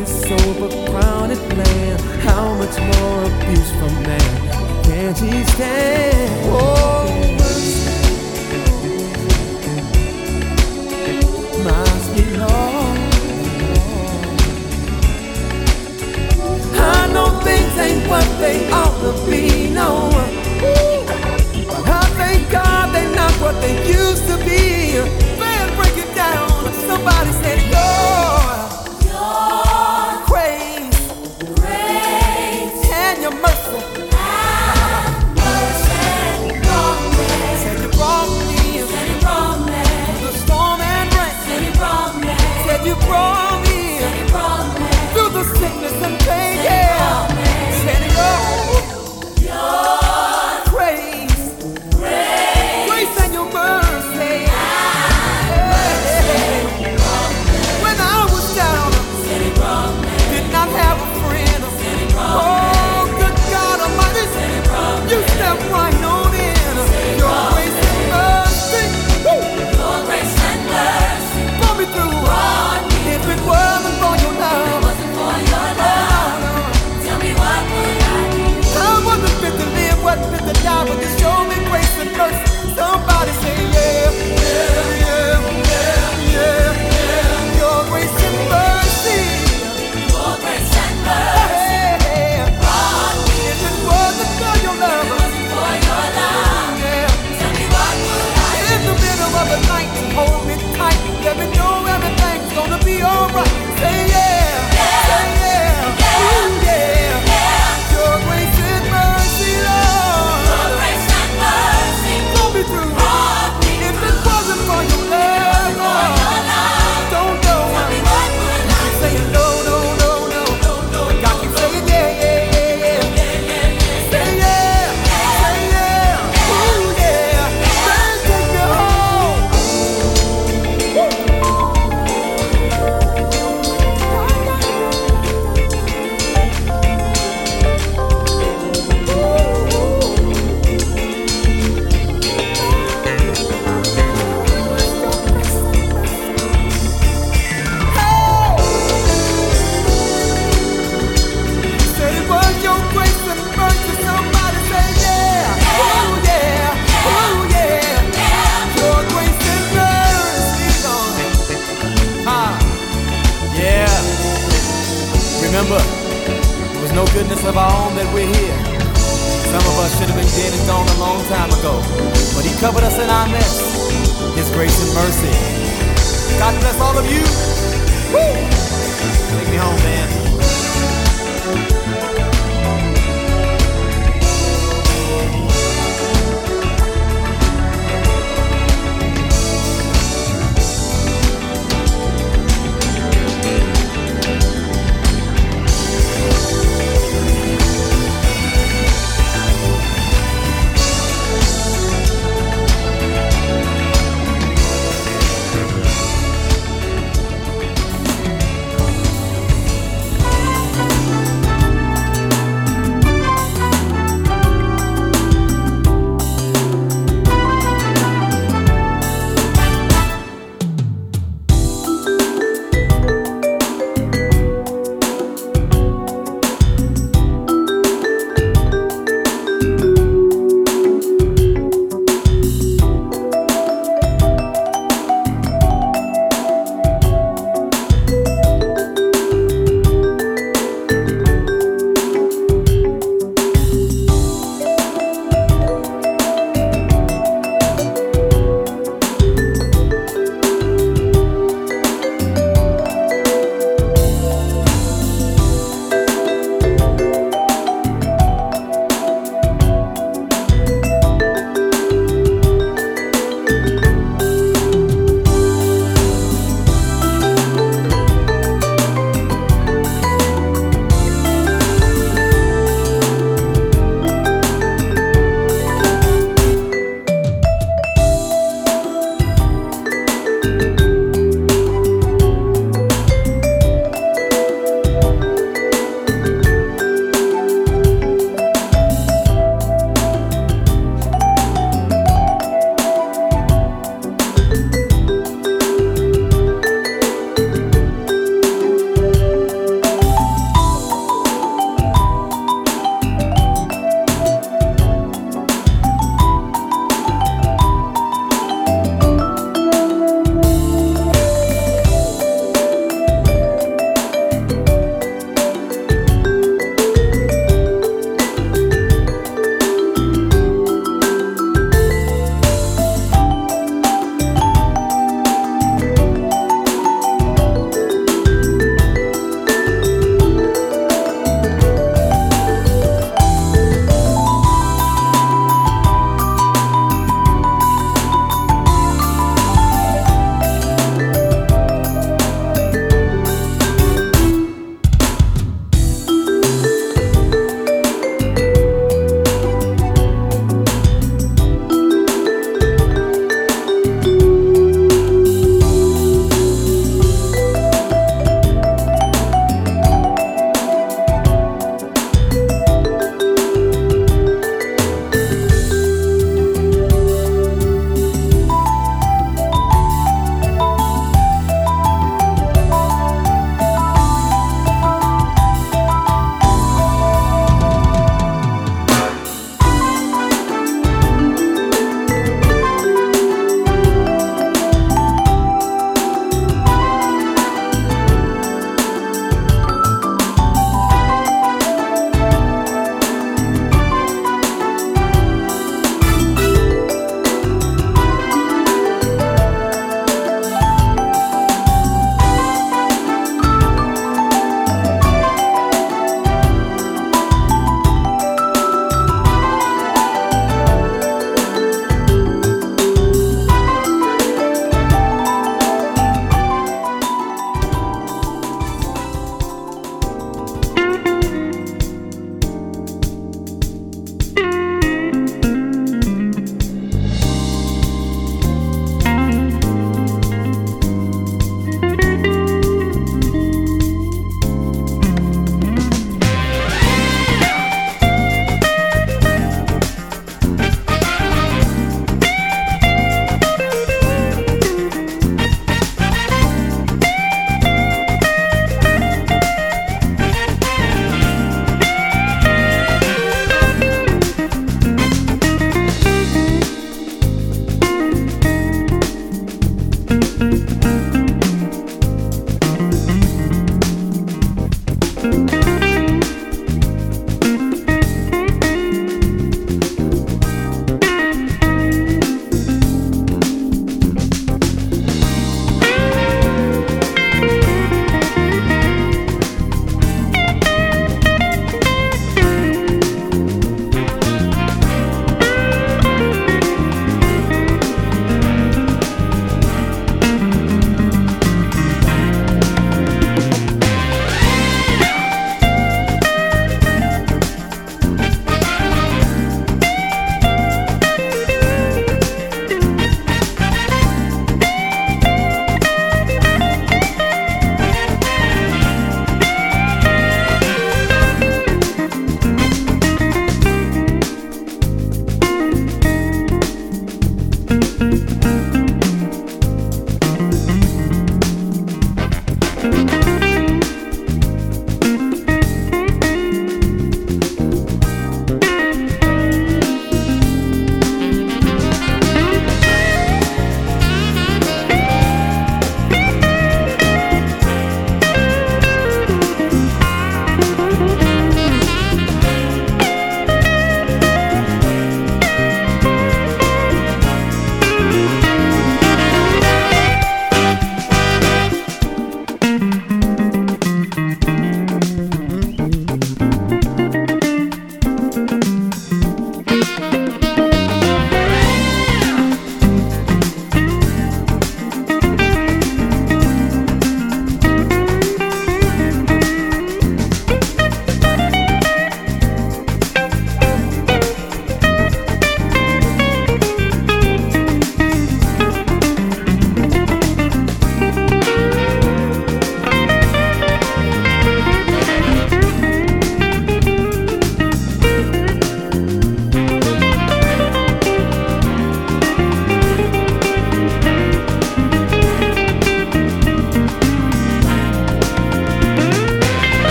this overcrowded land? How much more abuse from man Can't she stand? Oh, my sweet Lord. I know things ain't what they ought to be, no. But I thank God they're not what they used to be. You brought me, you brought me. through the sickness and pain.